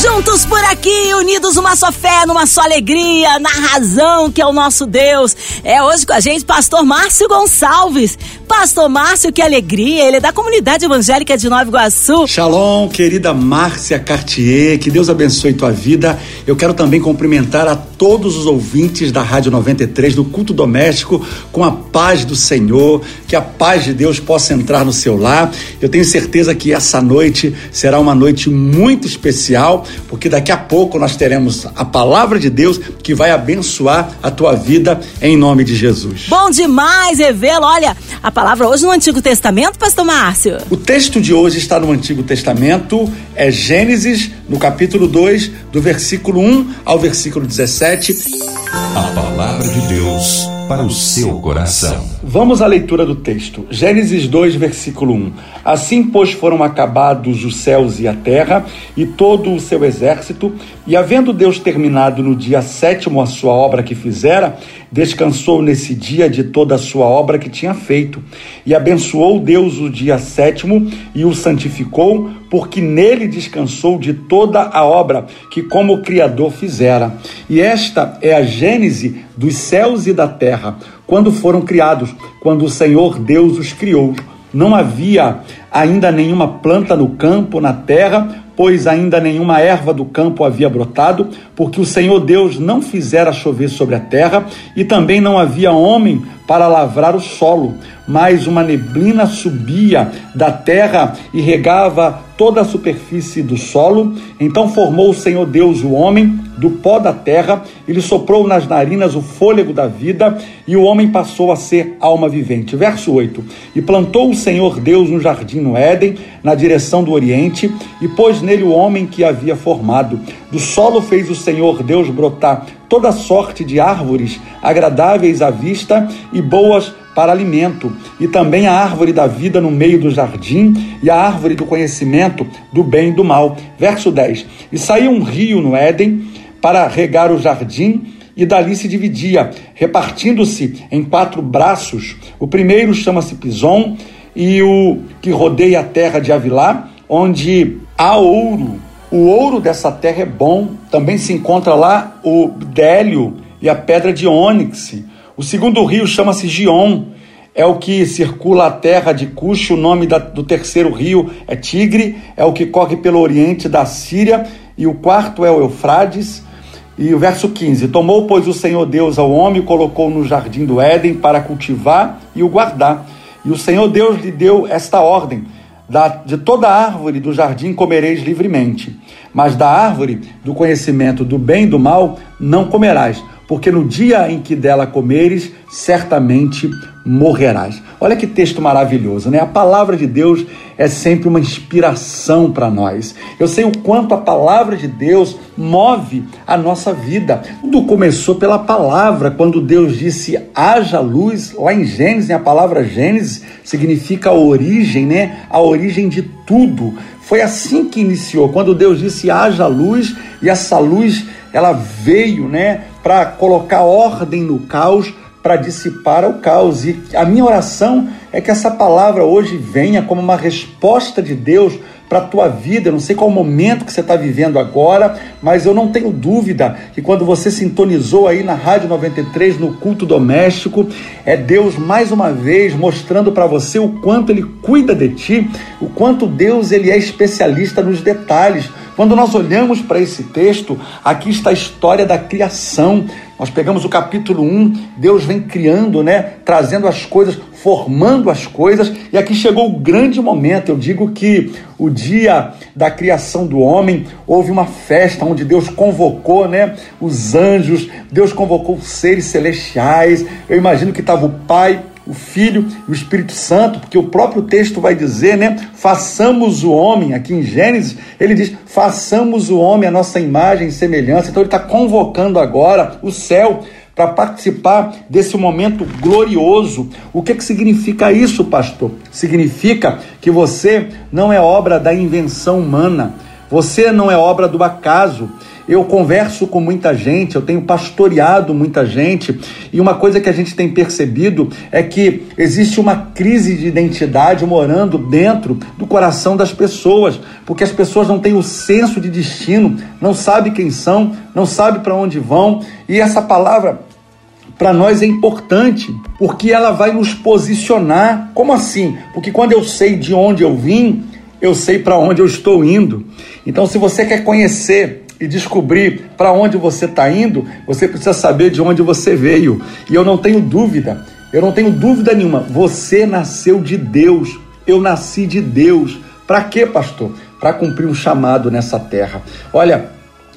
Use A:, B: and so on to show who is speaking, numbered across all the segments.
A: Juntos por aqui, unidos uma só fé, numa só alegria, na razão que é o nosso Deus. É hoje com a gente, Pastor Márcio Gonçalves. Pastor Márcio, que alegria! Ele é da comunidade evangélica de Nova Iguaçu.
B: Shalom, querida Márcia Cartier, que Deus abençoe tua vida. Eu quero também cumprimentar a todos os ouvintes da Rádio 93 do Culto Doméstico com a paz do Senhor, que a paz de Deus possa entrar no seu lar. Eu tenho certeza que essa noite será uma noite muito especial, porque daqui a pouco nós teremos a palavra de Deus que vai abençoar a tua vida em nome de Jesus.
A: Bom demais, Revelo. Olha, a palavra hoje no Antigo Testamento, Pastor Márcio?
B: O texto de hoje está no Antigo Testamento, é Gênesis, no capítulo 2, do versículo 1 ao versículo 17.
C: A palavra de Deus para o seu coração.
B: Vamos à leitura do texto. Gênesis 2, versículo 1. Assim, pois, foram acabados os céus e a terra e todo o seu exército, e havendo Deus terminado no dia sétimo a sua obra que fizera, descansou nesse dia de toda a sua obra que tinha feito. E abençoou Deus o dia sétimo e o santificou, porque nele descansou de toda a obra que como Criador fizera. E esta é a gênese dos céus e da terra, quando foram criados, quando o Senhor Deus os criou. Não havia ainda nenhuma planta no campo, na terra, pois ainda nenhuma erva do campo havia brotado, porque o Senhor Deus não fizera chover sobre a terra, e também não havia homem para lavrar o solo, mas uma neblina subia da terra e regava toda a superfície do solo. Então formou o Senhor Deus o homem do pó da terra, ele soprou nas narinas o fôlego da vida, e o homem passou a ser alma vivente. Verso 8: E plantou o Senhor Deus um jardim no Éden, na direção do Oriente, e pôs nele o homem que havia formado. Do solo fez o Senhor Deus brotar toda sorte de árvores agradáveis à vista e boas para alimento, e também a árvore da vida no meio do jardim, e a árvore do conhecimento do bem e do mal. Verso 10: E saiu um rio no Éden para regar o jardim, e dali se dividia, repartindo-se em quatro braços. O primeiro chama-se Pison, e o que rodeia a terra de Avilá, onde há ouro. O ouro dessa terra é bom. Também se encontra lá o bdélio e a pedra de ônix. O segundo rio chama-se Gion, é o que circula a terra de Cush, o nome da, do terceiro rio é Tigre, é o que corre pelo oriente da Síria, e o quarto é o Eufrades. E o verso 15: Tomou, pois, o Senhor Deus ao homem e colocou no jardim do Éden para cultivar e o guardar. E o Senhor Deus lhe deu esta ordem: de toda árvore do jardim comereis livremente, mas da árvore do conhecimento do bem e do mal não comerás, porque no dia em que dela comeres, certamente morrerás. Olha que texto maravilhoso, né? A palavra de Deus é sempre uma inspiração para nós. Eu sei o quanto a palavra de Deus move a nossa vida. Tudo começou pela palavra, quando Deus disse haja luz, lá em Gênesis, a palavra Gênesis significa a origem, né? A origem de tudo. Foi assim que iniciou, quando Deus disse haja luz e essa luz ela veio, né, para colocar ordem no caos para dissipar o caos. E a minha oração é que essa palavra hoje venha como uma resposta de Deus para a tua vida. Eu não sei qual momento que você está vivendo agora, mas eu não tenho dúvida que quando você sintonizou aí na Rádio 93, no culto doméstico, é Deus mais uma vez mostrando para você o quanto Ele cuida de ti, o quanto Deus ele é especialista nos detalhes. Quando nós olhamos para esse texto, aqui está a história da criação. Nós pegamos o capítulo 1, Deus vem criando, né, trazendo as coisas, formando as coisas, e aqui chegou o grande momento. Eu digo que o dia da criação do homem, houve uma festa onde Deus convocou, né, os anjos, Deus convocou os seres celestiais. Eu imagino que estava o Pai, o Filho e o Espírito Santo, porque o próprio texto vai dizer, né? Façamos o homem, aqui em Gênesis, ele diz: façamos o homem a nossa imagem e semelhança. Então ele está convocando agora o céu para participar desse momento glorioso. O que, que significa isso, pastor? Significa que você não é obra da invenção humana, você não é obra do acaso. Eu converso com muita gente, eu tenho pastoreado muita gente, e uma coisa que a gente tem percebido é que existe uma crise de identidade morando dentro do coração das pessoas, porque as pessoas não têm o senso de destino, não sabem quem são, não sabem para onde vão, e essa palavra para nós é importante, porque ela vai nos posicionar. Como assim? Porque quando eu sei de onde eu vim, eu sei para onde eu estou indo. Então, se você quer conhecer e descobrir para onde você está indo, você precisa saber de onde você veio. E eu não tenho dúvida, eu não tenho dúvida nenhuma. Você nasceu de Deus, eu nasci de Deus. Para quê, pastor? Para cumprir um chamado nessa terra. Olha,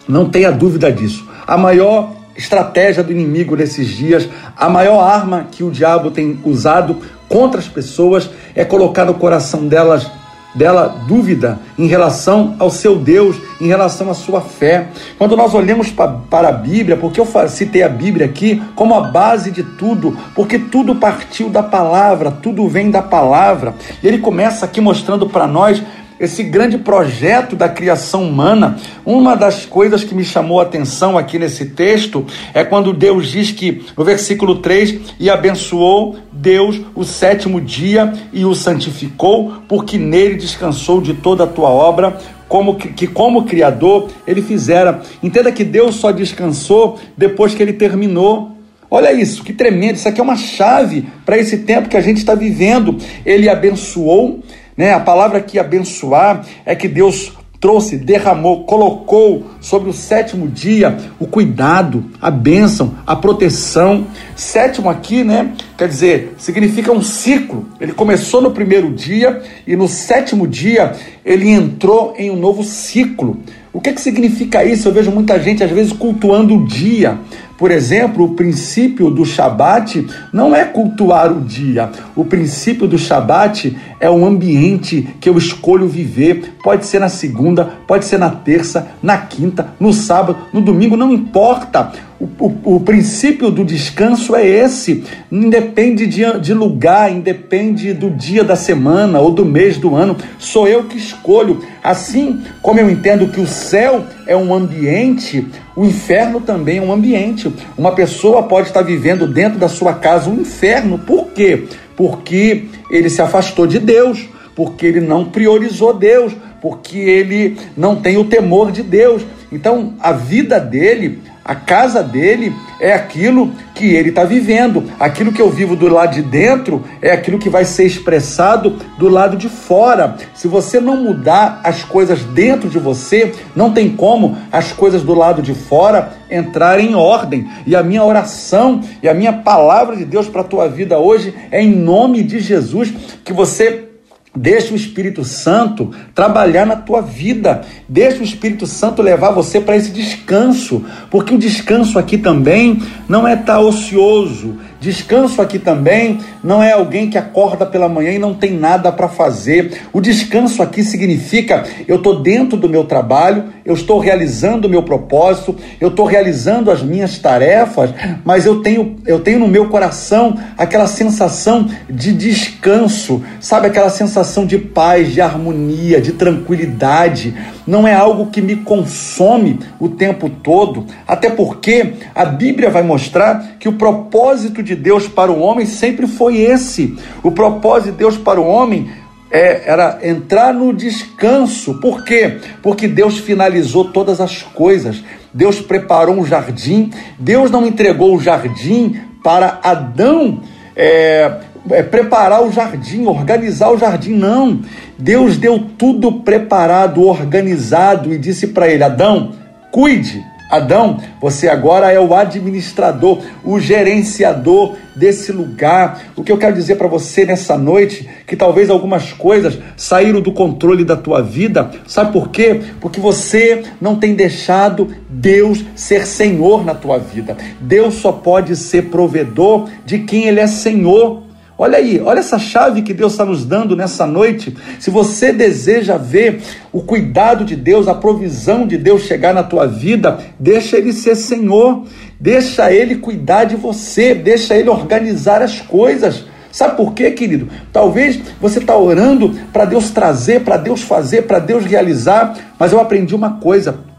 B: não tenha dúvida disso. A maior estratégia do inimigo nesses dias, a maior arma que o diabo tem usado contra as pessoas é colocar no coração delas dela dúvida em relação ao seu Deus, em relação à sua fé. Quando nós olhamos para a Bíblia, porque eu citei a Bíblia aqui como a base de tudo, porque tudo partiu da palavra, tudo vem da palavra. E ele começa aqui mostrando para nós esse grande projeto da criação humana, uma das coisas que me chamou a atenção aqui nesse texto é quando Deus diz que, no versículo 3, e abençoou Deus o sétimo dia e o santificou, porque nele descansou de toda a tua obra, como que, que, como criador ele fizera. Entenda que Deus só descansou depois que ele terminou. Olha isso, que tremendo. Isso aqui é uma chave para esse tempo que a gente está vivendo. Ele abençoou, né? A palavra que abençoar é que Deus trouxe, derramou, colocou sobre o sétimo dia o cuidado, a bênção, a proteção. Sétimo aqui, né? Quer dizer, significa um ciclo. Ele começou no primeiro dia e no sétimo dia ele entrou em um novo ciclo. O que, que significa isso? Eu vejo muita gente, às vezes, cultuando o dia. Por exemplo, o princípio do Shabat não é cultuar o dia. O princípio do Shabat é um ambiente que eu escolho viver. Pode ser na segunda, pode ser na terça, na quinta, no sábado, no domingo, não importa. O, o, o princípio do descanso é esse. Independe de, de lugar, independe do dia da semana ou do mês do ano. Sou eu que escolho. Assim como eu entendo que o céu é um ambiente, o inferno também é um ambiente. Uma pessoa pode estar vivendo dentro da sua casa um inferno. Por quê? Porque ele se afastou de Deus, porque ele não priorizou Deus, porque ele não tem o temor de Deus. Então, a vida dele a casa dele é aquilo que ele está vivendo. Aquilo que eu vivo do lado de dentro é aquilo que vai ser expressado do lado de fora. Se você não mudar as coisas dentro de você, não tem como as coisas do lado de fora entrarem em ordem. E a minha oração e a minha palavra de Deus para a tua vida hoje é em nome de Jesus que você Deixa o Espírito Santo trabalhar na tua vida. Deixa o Espírito Santo levar você para esse descanso, porque o descanso aqui também não é estar tá ocioso, Descanso aqui também não é alguém que acorda pela manhã e não tem nada para fazer. O descanso aqui significa eu estou dentro do meu trabalho, eu estou realizando o meu propósito, eu estou realizando as minhas tarefas, mas eu tenho, eu tenho no meu coração aquela sensação de descanso, sabe? Aquela sensação de paz, de harmonia, de tranquilidade. Não é algo que me consome o tempo todo, até porque a Bíblia vai mostrar que o propósito de de Deus para o homem sempre foi esse. O propósito de Deus para o homem é, era entrar no descanso. Por quê? Porque Deus finalizou todas as coisas. Deus preparou um jardim. Deus não entregou o jardim para Adão é, é, preparar o jardim, organizar o jardim. Não. Deus deu tudo preparado, organizado e disse para ele: Adão, cuide Adão, você agora é o administrador, o gerenciador desse lugar. O que eu quero dizer para você nessa noite, que talvez algumas coisas saíram do controle da tua vida, sabe por quê? Porque você não tem deixado Deus ser Senhor na tua vida. Deus só pode ser provedor de quem ele é Senhor. Olha aí, olha essa chave que Deus está nos dando nessa noite. Se você deseja ver o cuidado de Deus, a provisão de Deus chegar na tua vida, deixa Ele ser Senhor, deixa Ele cuidar de você, deixa Ele organizar as coisas. Sabe por quê, querido? Talvez você está orando para Deus trazer, para Deus fazer, para Deus realizar, mas eu aprendi uma coisa: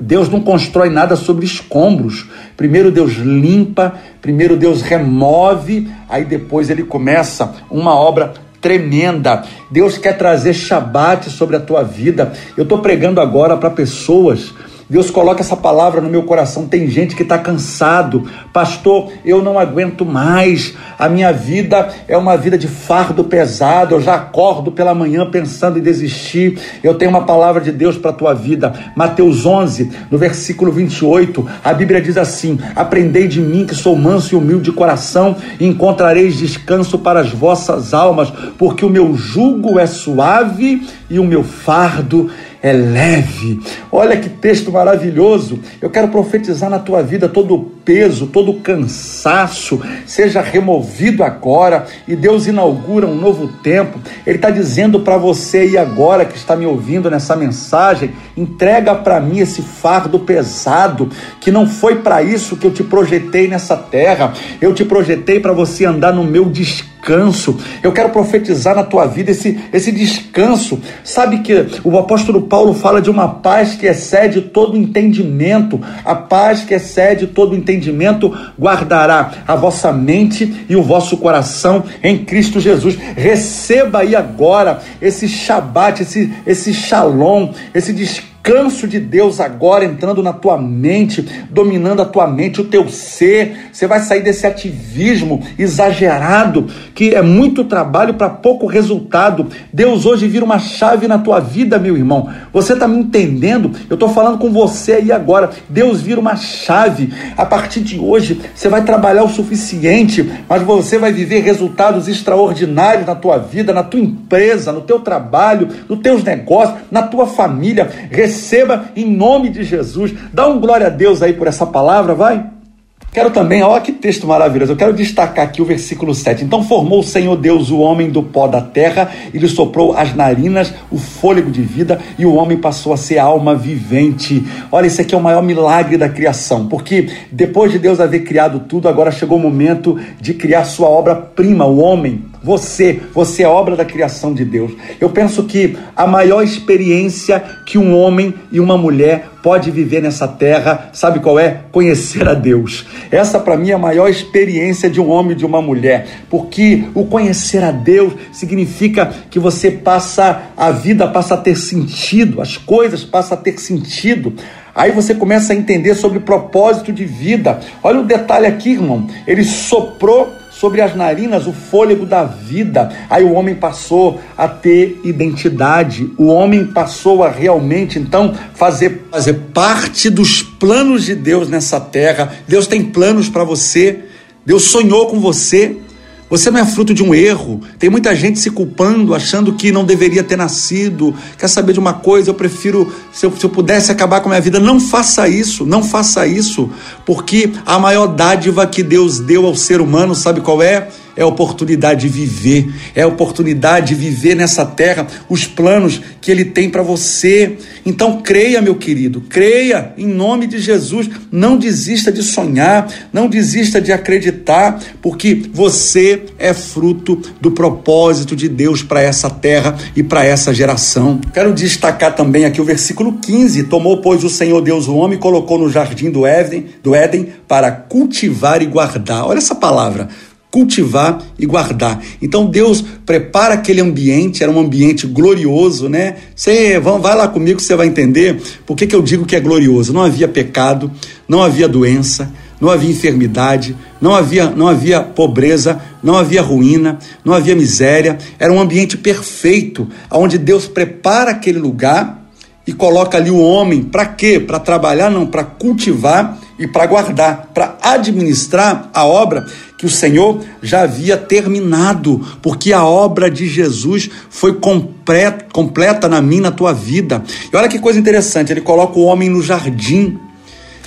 B: Deus não constrói nada sobre escombros. Primeiro Deus limpa, primeiro Deus remove, aí depois ele começa uma obra tremenda. Deus quer trazer Shabat sobre a tua vida. Eu estou pregando agora para pessoas Deus coloca essa palavra no meu coração. Tem gente que está cansado, pastor. Eu não aguento mais. A minha vida é uma vida de fardo pesado. Eu já acordo pela manhã pensando em desistir. Eu tenho uma palavra de Deus para a tua vida. Mateus 11, no versículo 28, a Bíblia diz assim: Aprendei de mim que sou manso e humilde de coração, e encontrareis descanso para as vossas almas, porque o meu jugo é suave e o meu fardo é leve. Olha que texto maravilhoso. Eu quero profetizar na tua vida todo o peso, todo o cansaço seja removido agora e Deus inaugura um novo tempo. Ele está dizendo para você e agora que está me ouvindo nessa mensagem, entrega para mim esse fardo pesado que não foi para isso que eu te projetei nessa terra. Eu te projetei para você andar no meu descanso descanso. Eu quero profetizar na tua vida esse, esse descanso. Sabe que o apóstolo Paulo fala de uma paz que excede todo entendimento. A paz que excede todo entendimento guardará a vossa mente e o vosso coração em Cristo Jesus. Receba aí agora esse Shabat, esse, esse Shalom, esse descanso descanso de Deus agora entrando na tua mente, dominando a tua mente, o teu ser. Você vai sair desse ativismo exagerado, que é muito trabalho para pouco resultado. Deus hoje vira uma chave na tua vida, meu irmão. Você está me entendendo? Eu estou falando com você aí agora. Deus vira uma chave. A partir de hoje, você vai trabalhar o suficiente, mas você vai viver resultados extraordinários na tua vida, na tua empresa, no teu trabalho, nos teus negócios, na tua família receba em nome de Jesus. Dá um glória a Deus aí por essa palavra, vai. Quero também, olha que texto maravilhoso, eu quero destacar aqui o versículo 7. Então formou o Senhor Deus o homem do pó da terra, e lhe soprou as narinas, o fôlego de vida, e o homem passou a ser alma vivente. Olha, isso aqui é o maior milagre da criação, porque depois de Deus haver criado tudo, agora chegou o momento de criar sua obra-prima, o homem. Você, você é obra da criação de Deus. Eu penso que a maior experiência que um homem e uma mulher pode viver nessa terra, sabe qual é? Conhecer a Deus. Essa para mim é a maior experiência de um homem e de uma mulher, porque o conhecer a Deus significa que você passa a vida passa a ter sentido, as coisas passam a ter sentido. Aí você começa a entender sobre propósito de vida. Olha o detalhe aqui, irmão. Ele soprou sobre as narinas o fôlego da vida. Aí o homem passou a ter identidade, o homem passou a realmente então fazer, fazer parte dos planos de Deus nessa terra. Deus tem planos para você, Deus sonhou com você. Você não é fruto de um erro. Tem muita gente se culpando, achando que não deveria ter nascido. Quer saber de uma coisa? Eu prefiro, se eu, se eu pudesse acabar com a minha vida. Não faça isso, não faça isso. Porque a maior dádiva que Deus deu ao ser humano, sabe qual é? É a oportunidade de viver, é a oportunidade de viver nessa terra os planos que Ele tem para você. Então creia, meu querido, creia em nome de Jesus. Não desista de sonhar, não desista de acreditar, porque você é fruto do propósito de Deus para essa terra e para essa geração. Quero destacar também aqui o versículo 15: Tomou, pois, o Senhor Deus o homem e colocou no jardim do Éden, do Éden para cultivar e guardar. Olha essa palavra cultivar e guardar. Então Deus prepara aquele ambiente, era um ambiente glorioso, né? Você vai lá comigo, você vai entender por que, que eu digo que é glorioso. Não havia pecado, não havia doença, não havia enfermidade, não havia, não havia pobreza, não havia ruína, não havia miséria. Era um ambiente perfeito, onde Deus prepara aquele lugar e coloca ali o homem para quê? Para trabalhar, não, para cultivar e para guardar, para administrar a obra que o Senhor já havia terminado, porque a obra de Jesus foi completa, na minha, na tua vida. E olha que coisa interessante, ele coloca o homem no jardim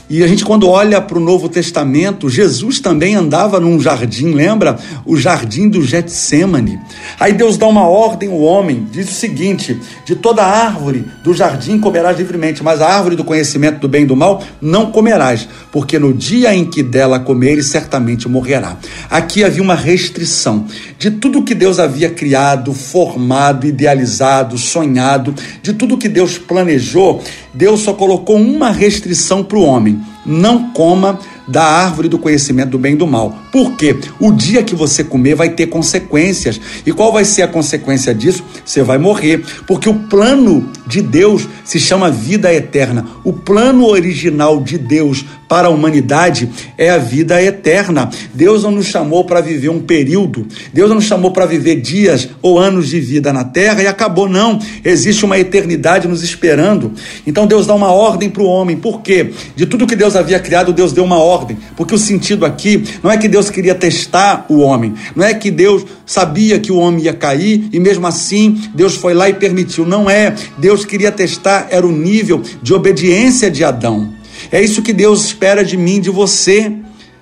B: e a gente, quando olha para o Novo Testamento, Jesus também andava num jardim, lembra? O jardim do Getsemane. Aí Deus dá uma ordem ao homem, diz o seguinte: de toda árvore do jardim comerás livremente, mas a árvore do conhecimento do bem e do mal não comerás, porque no dia em que dela comeres, certamente morrerá. Aqui havia uma restrição de tudo que Deus havia criado, formado, idealizado, sonhado, de tudo que Deus planejou Deus só colocou uma restrição para o homem: não coma da árvore do conhecimento do bem e do mal. Por quê? O dia que você comer vai ter consequências. E qual vai ser a consequência disso? Você vai morrer. Porque o plano de Deus se chama vida eterna. O plano original de Deus para a humanidade é a vida eterna. Deus não nos chamou para viver um período, Deus não nos chamou para viver dias ou anos de vida na terra e acabou, não. Existe uma eternidade nos esperando. Então Deus dá uma ordem para o homem. Por quê? De tudo que Deus havia criado, Deus deu uma ordem. Porque o sentido aqui não é que Deus queria testar o homem, não é que Deus sabia que o homem ia cair e mesmo assim Deus foi lá e permitiu. Não é. Deus queria testar, era o nível de obediência de Adão. É isso que Deus espera de mim, de você.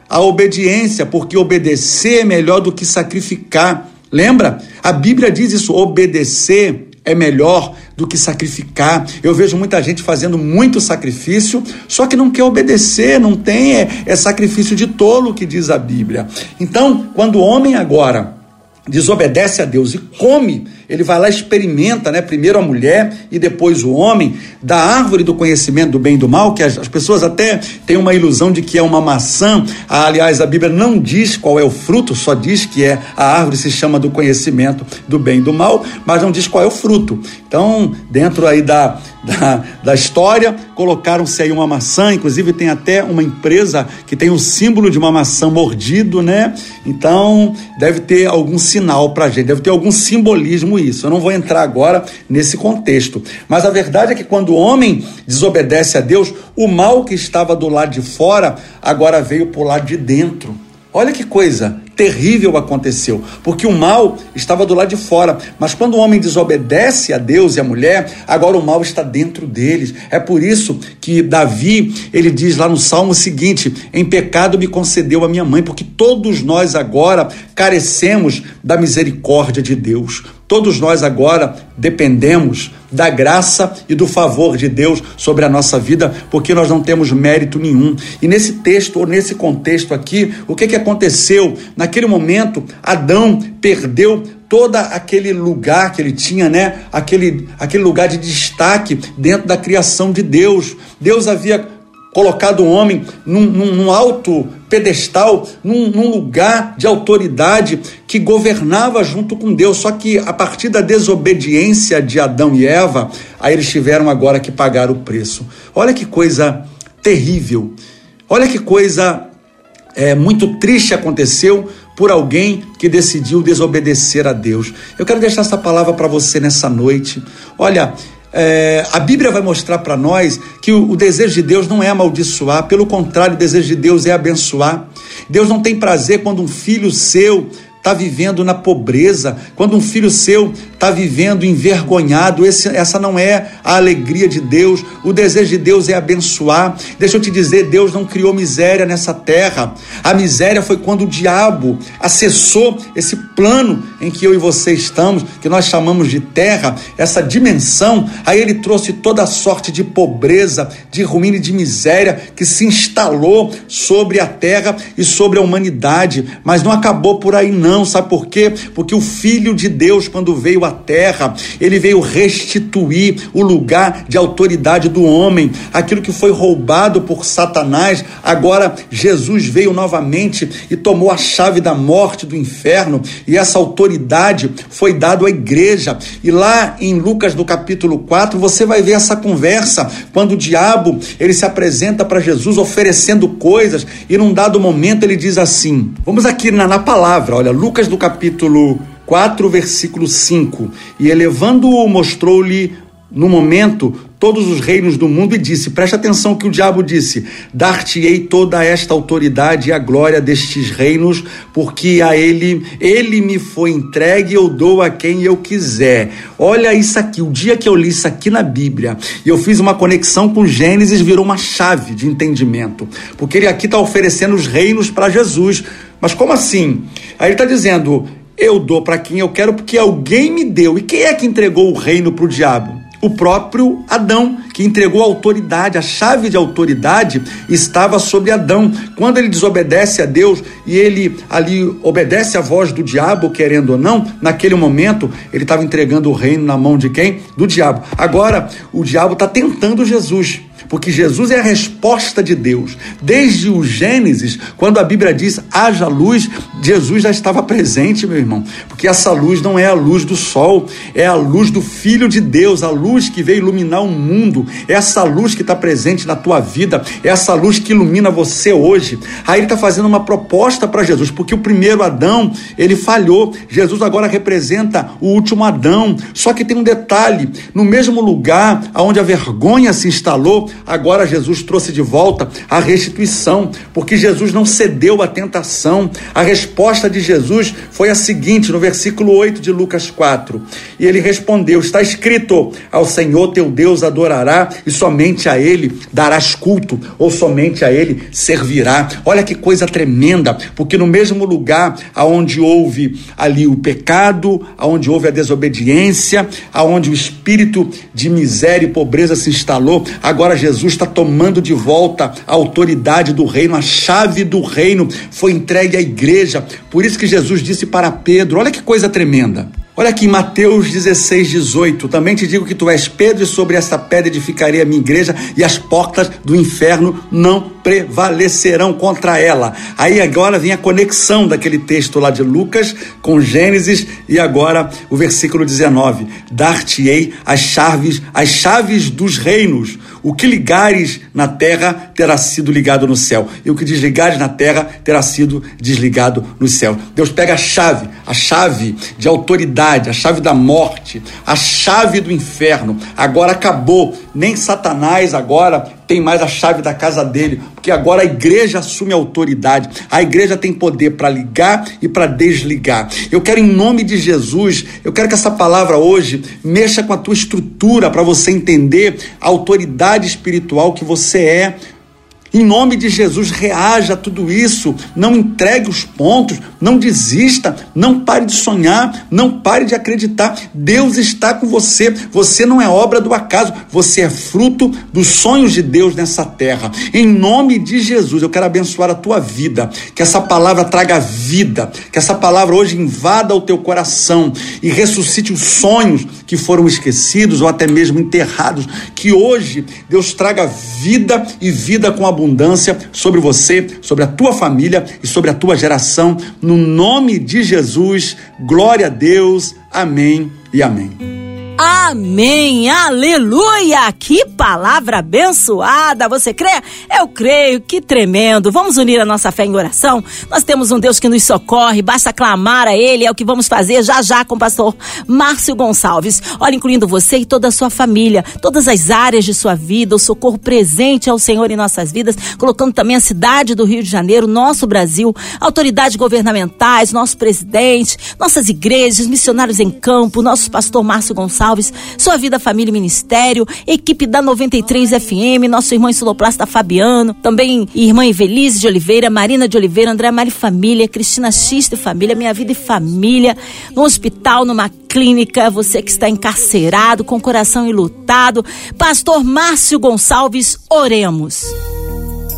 B: A obediência, porque obedecer é melhor do que sacrificar. Lembra? A Bíblia diz isso: obedecer é melhor do que sacrificar. Eu vejo muita gente fazendo muito sacrifício, só que não quer obedecer, não tem, é, é sacrifício de tolo que diz a Bíblia. Então, quando o homem agora desobedece a Deus e come, ele vai lá e experimenta, né? Primeiro a mulher e depois o homem, da árvore do conhecimento do bem e do mal, que as, as pessoas até têm uma ilusão de que é uma maçã. Ah, aliás, a Bíblia não diz qual é o fruto, só diz que é a árvore se chama do conhecimento do bem e do mal, mas não diz qual é o fruto. Então, dentro aí da, da, da história, colocaram-se aí uma maçã, inclusive tem até uma empresa que tem o símbolo de uma maçã mordido, né? Então, deve ter algum sinal para gente, deve ter algum simbolismo isso. Eu não vou entrar agora nesse contexto. Mas a verdade é que quando o homem desobedece a Deus, o mal que estava do lado de fora agora veio para o lado de dentro. Olha que coisa terrível aconteceu, porque o mal estava do lado de fora, mas quando o homem desobedece a Deus e a mulher, agora o mal está dentro deles. É por isso que Davi, ele diz lá no Salmo seguinte: "Em pecado me concedeu a minha mãe", porque todos nós agora carecemos da misericórdia de Deus. Todos nós agora dependemos da graça e do favor de Deus sobre a nossa vida, porque nós não temos mérito nenhum. E nesse texto, ou nesse contexto aqui, o que, que aconteceu? Naquele momento, Adão perdeu todo aquele lugar que ele tinha, né? Aquele, aquele lugar de destaque dentro da criação de Deus. Deus havia colocado o homem num, num, num alto pedestal, num, num, lugar de autoridade que governava junto com Deus. Só que a partir da desobediência de Adão e Eva, aí eles tiveram agora que pagar o preço. Olha que coisa terrível. Olha que coisa é, muito triste aconteceu por alguém que decidiu desobedecer a Deus. Eu quero deixar essa palavra para você nessa noite. Olha, é, a Bíblia vai mostrar para nós que o, o, desejo de Deus não é amaldiçoar, pelo contrário, o desejo de Deus é abençoar. Deus não tem prazer quando um filho seu está vivendo na pobreza, quando um filho seu está vivendo envergonhado, esse, essa não é a alegria de Deus. O desejo de Deus é abençoar. Deixa eu te dizer, Deus não criou miséria nessa terra. A miséria foi quando o diabo acessou esse plano em que eu e você estamos, que nós chamamos de terra, essa dimensão. Aí ele trouxe toda a sorte de pobreza, de ruína e de miséria que se instalou sobre a terra e sobre a humanidade. Mas não acabou por aí, não sabe por quê? Porque o Filho de Deus, quando veio à terra, ele veio restituir o lugar de autoridade do homem, aquilo que foi roubado por Satanás. Agora Jesus veio novamente e tomou a chave da morte do inferno, e essa autoridade foi dada à igreja. E lá em Lucas no capítulo 4, você vai ver essa conversa quando o diabo, ele se apresenta para Jesus oferecendo coisas e num dado momento ele diz assim: Vamos aqui na, na palavra, olha, Lucas do capítulo 4, versículo 5. E elevando-o, mostrou-lhe no momento todos os reinos do mundo e disse: Preste atenção que o diabo disse: Dar-te-ei toda esta autoridade e a glória destes reinos, porque a ele ele me foi entregue, eu dou a quem eu quiser. Olha isso aqui, o dia que eu li isso aqui na Bíblia, e eu fiz uma conexão com Gênesis, virou uma chave de entendimento, porque ele aqui está oferecendo os reinos para Jesus. Mas como assim? Aí ele está dizendo: eu dou para quem eu quero porque alguém me deu. E quem é que entregou o reino para o diabo? O próprio Adão, que entregou autoridade, a chave de autoridade estava sobre Adão. Quando ele desobedece a Deus e ele ali obedece a voz do diabo, querendo ou não, naquele momento ele estava entregando o reino na mão de quem? Do diabo. Agora, o diabo está tentando Jesus porque Jesus é a resposta de Deus. Desde o Gênesis, quando a Bíblia diz haja luz, Jesus já estava presente, meu irmão, porque essa luz não é a luz do sol, é a luz do Filho de Deus, a luz que veio iluminar o mundo, essa luz que está presente na tua vida, essa luz que ilumina você hoje. Aí ele está fazendo uma proposta para Jesus, porque o primeiro Adão, ele falhou, Jesus agora representa o último Adão, só que tem um detalhe: no mesmo lugar onde a vergonha se instalou, Agora Jesus trouxe de volta a restituição, porque Jesus não cedeu à tentação. A resposta de Jesus foi a seguinte, no versículo 8 de Lucas 4. E ele respondeu: Está escrito: Ao Senhor teu Deus adorará e somente a ele darás culto, ou somente a ele servirá. Olha que coisa tremenda, porque no mesmo lugar aonde houve ali o pecado, aonde houve a desobediência, aonde o espírito de miséria e pobreza se instalou, agora Jesus está tomando de volta a autoridade do reino, a chave do reino foi entregue à igreja. Por isso que Jesus disse para Pedro: olha que coisa tremenda. Olha aqui Mateus 16, 18. Também te digo que tu és Pedro, e sobre esta pedra edificarei a minha igreja, e as portas do inferno não prevalecerão contra ela. Aí agora vem a conexão daquele texto lá de Lucas com Gênesis, e agora o versículo 19: Dar-te-ei as chaves, as chaves dos reinos. O que ligares na terra terá sido ligado no céu, e o que desligares na terra terá sido desligado no céu. Deus pega a chave, a chave de autoridade, a chave da morte, a chave do inferno. Agora acabou. Nem Satanás agora tem mais a chave da casa dele, porque agora a igreja assume autoridade. A igreja tem poder para ligar e para desligar. Eu quero, em nome de Jesus, eu quero que essa palavra hoje mexa com a tua estrutura para você entender a autoridade espiritual que você é em nome de Jesus, reaja a tudo isso. Não entregue os pontos, não desista, não pare de sonhar, não pare de acreditar. Deus está com você. Você não é obra do acaso, você é fruto dos sonhos de Deus nessa terra. Em nome de Jesus, eu quero abençoar a tua vida. Que essa palavra traga vida, que essa palavra hoje invada o teu coração e ressuscite os sonhos que foram esquecidos ou até mesmo enterrados. Que hoje Deus traga vida e vida com abundância abundância sobre você, sobre a tua família e sobre a tua geração. No nome de Jesus, glória a Deus. Amém e amém.
A: Amém, aleluia! Que palavra abençoada! Você crê? Eu creio, que tremendo! Vamos unir a nossa fé em oração? Nós temos um Deus que nos socorre, basta clamar a Ele, é o que vamos fazer já já com o pastor Márcio Gonçalves. Olha, incluindo você e toda a sua família, todas as áreas de sua vida, o socorro presente ao Senhor em nossas vidas, colocando também a cidade do Rio de Janeiro, nosso Brasil, autoridades governamentais, nosso presidente, nossas igrejas, missionários em campo, nosso pastor Márcio Gonçalves Sua vida, família e ministério, equipe da 93 FM, nosso irmão Insuloplasta Fabiano, também irmã Evelise de Oliveira, Marina de Oliveira, André Mari Família, Cristina Xista e Família, Minha Vida e Família, no hospital, numa clínica, você que está encarcerado, com coração enlutado, Pastor Márcio Gonçalves, oremos.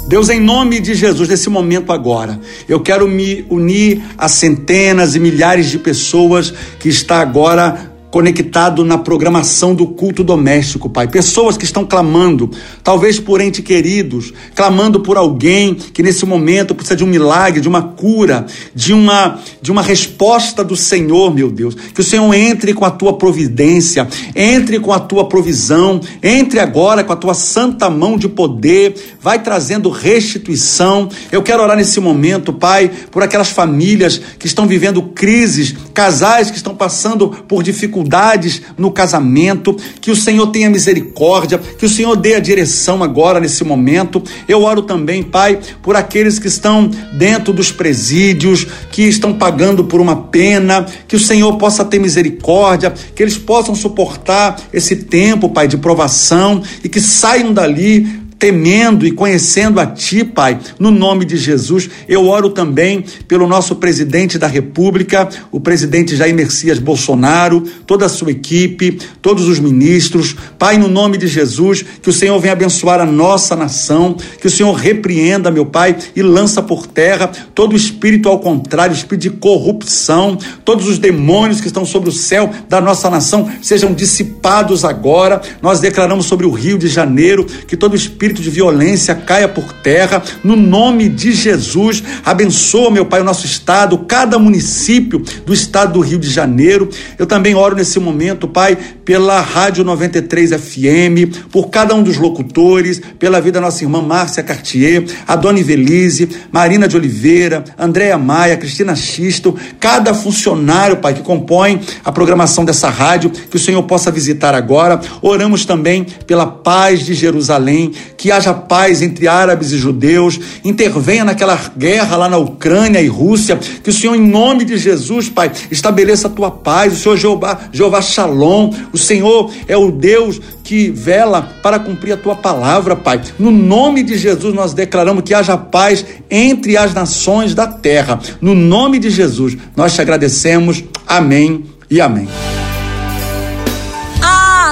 B: Deus, em nome de Jesus, nesse momento agora, eu quero me unir a centenas e milhares de pessoas que está agora conectado na programação do culto doméstico, Pai. Pessoas que estão clamando, talvez por entes queridos, clamando por alguém que nesse momento precisa de um milagre, de uma cura, de uma de uma resposta do Senhor, meu Deus. Que o Senhor entre com a tua providência, entre com a tua provisão, entre agora com a tua santa mão de poder, vai trazendo restituição. Eu quero orar nesse momento, Pai, por aquelas famílias que estão vivendo crises, casais que estão passando por dificuldades dificuldades no casamento, que o Senhor tenha misericórdia, que o Senhor dê a direção agora nesse momento. Eu oro também, Pai, por aqueles que estão dentro dos presídios, que estão pagando por uma pena, que o Senhor possa ter misericórdia, que eles possam suportar esse tempo, Pai, de provação e que saiam dali temendo e conhecendo a Ti, Pai, no nome de Jesus. Eu oro também pelo nosso presidente da República, o presidente Jair Messias Bolsonaro, toda a sua equipe, todos os ministros. Pai, no nome de Jesus, que o Senhor venha abençoar a nossa nação, que o Senhor repreenda, meu Pai, e lança por terra todo o espírito ao contrário, espírito de corrupção, todos os demônios que estão sobre o céu da nossa nação sejam dissipados agora. Nós declaramos sobre o Rio de Janeiro que todo espírito de violência caia por terra, no nome de Jesus. Abençoa, meu Pai, o nosso estado, cada município do estado do Rio de Janeiro. Eu também oro nesse momento, Pai, pela Rádio 93 FM, por cada um dos locutores, pela vida da nossa irmã Márcia Cartier, a Dona Ivelise, Marina de Oliveira, Andréa Maia, Cristina Xisto, cada funcionário, Pai, que compõe a programação dessa rádio, que o Senhor possa visitar agora. Oramos também pela paz de Jerusalém, que haja paz entre árabes e judeus, intervenha naquela guerra lá na Ucrânia e Rússia, que o Senhor, em nome de Jesus, Pai, estabeleça a tua paz, o Senhor Jeová, Jeová Shalom, o Senhor é o Deus que vela para cumprir a tua palavra, Pai. No nome de Jesus, nós declaramos que haja paz entre as nações da terra. No nome de Jesus, nós te agradecemos. Amém e amém.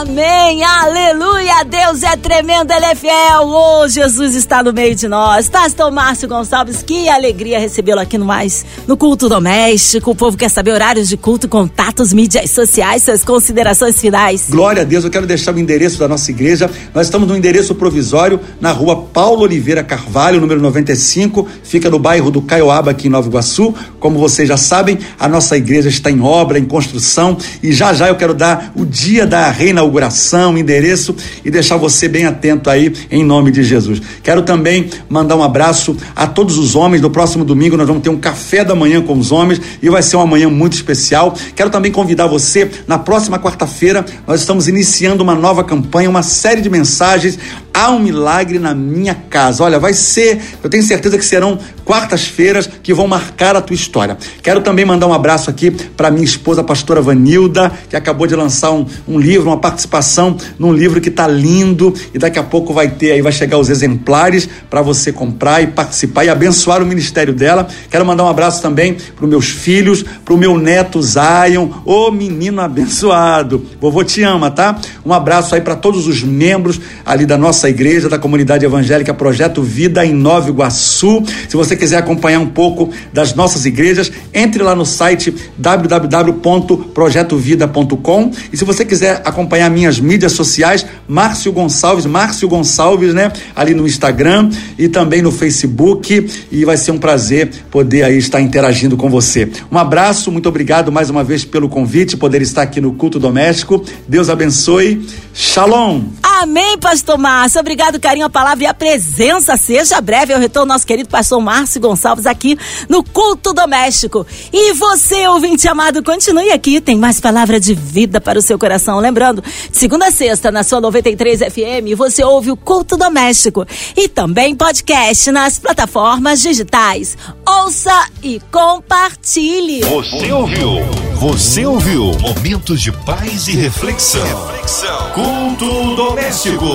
A: Amém, aleluia, Deus é tremendo, Ele é fiel, oh, Jesus está no meio de nós, Pastor Márcio Gonçalves, que alegria recebê-lo aqui no Mais, no culto doméstico, o povo quer saber horários de culto, contatos, mídias sociais, suas considerações finais.
B: Glória a Deus, eu quero deixar o endereço da nossa igreja, nós estamos no endereço provisório, na rua Paulo Oliveira Carvalho, número 95, fica no bairro do Caioaba, aqui em Nova Iguaçu, como vocês já sabem, a nossa igreja está em obra, em construção, e já já eu quero dar o dia da reinauguração inauguração, endereço e deixar você bem atento aí em nome de Jesus. Quero também mandar um abraço a todos os homens. No próximo domingo nós vamos ter um café da manhã com os homens e vai ser uma manhã muito especial. Quero também convidar você na próxima quarta-feira nós estamos iniciando uma nova campanha, uma série de mensagens há um milagre na minha casa. Olha, vai ser, eu tenho certeza que serão quartas-feiras que vão marcar a tua história. Quero também mandar um abraço aqui para minha esposa, a pastora Vanilda, que acabou de lançar um, um livro, uma participação num livro que está lindo e daqui a pouco vai ter aí, vai chegar os exemplares para você comprar e participar e abençoar o ministério dela. Quero mandar um abraço também para meus filhos, para o meu neto Zion, ô menino abençoado. Vovô te ama, tá? Um abraço aí para todos os membros ali da nossa igreja, da comunidade evangélica Projeto Vida em Nova Iguaçu. Se você quiser acompanhar um pouco das nossas igrejas, entre lá no site www.projetovida.com e se você quiser acompanhar minhas mídias sociais, Márcio Gonçalves, Márcio Gonçalves, né, ali no Instagram e também no Facebook e vai ser um prazer poder aí estar interagindo com você. Um abraço, muito obrigado mais uma vez pelo convite, poder estar aqui no culto doméstico. Deus abençoe. Shalom.
A: Amém, pastor Márcio. Obrigado, carinho, a palavra e a presença. Seja breve, eu retorno nosso querido pastor Márcio Gonçalves aqui no Culto Doméstico. E você, ouvinte amado, continue aqui. Tem mais palavra de vida para o seu coração. Lembrando, segunda a sexta, na sua 93 FM, você ouve o Culto Doméstico. E também podcast nas plataformas digitais. Ouça e compartilhe.
C: Você ouviu? Você ouviu? Momentos de paz e reflexão. reflexão. Culto doméstico.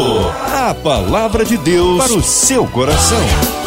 C: A palavra de Deus para o seu coração.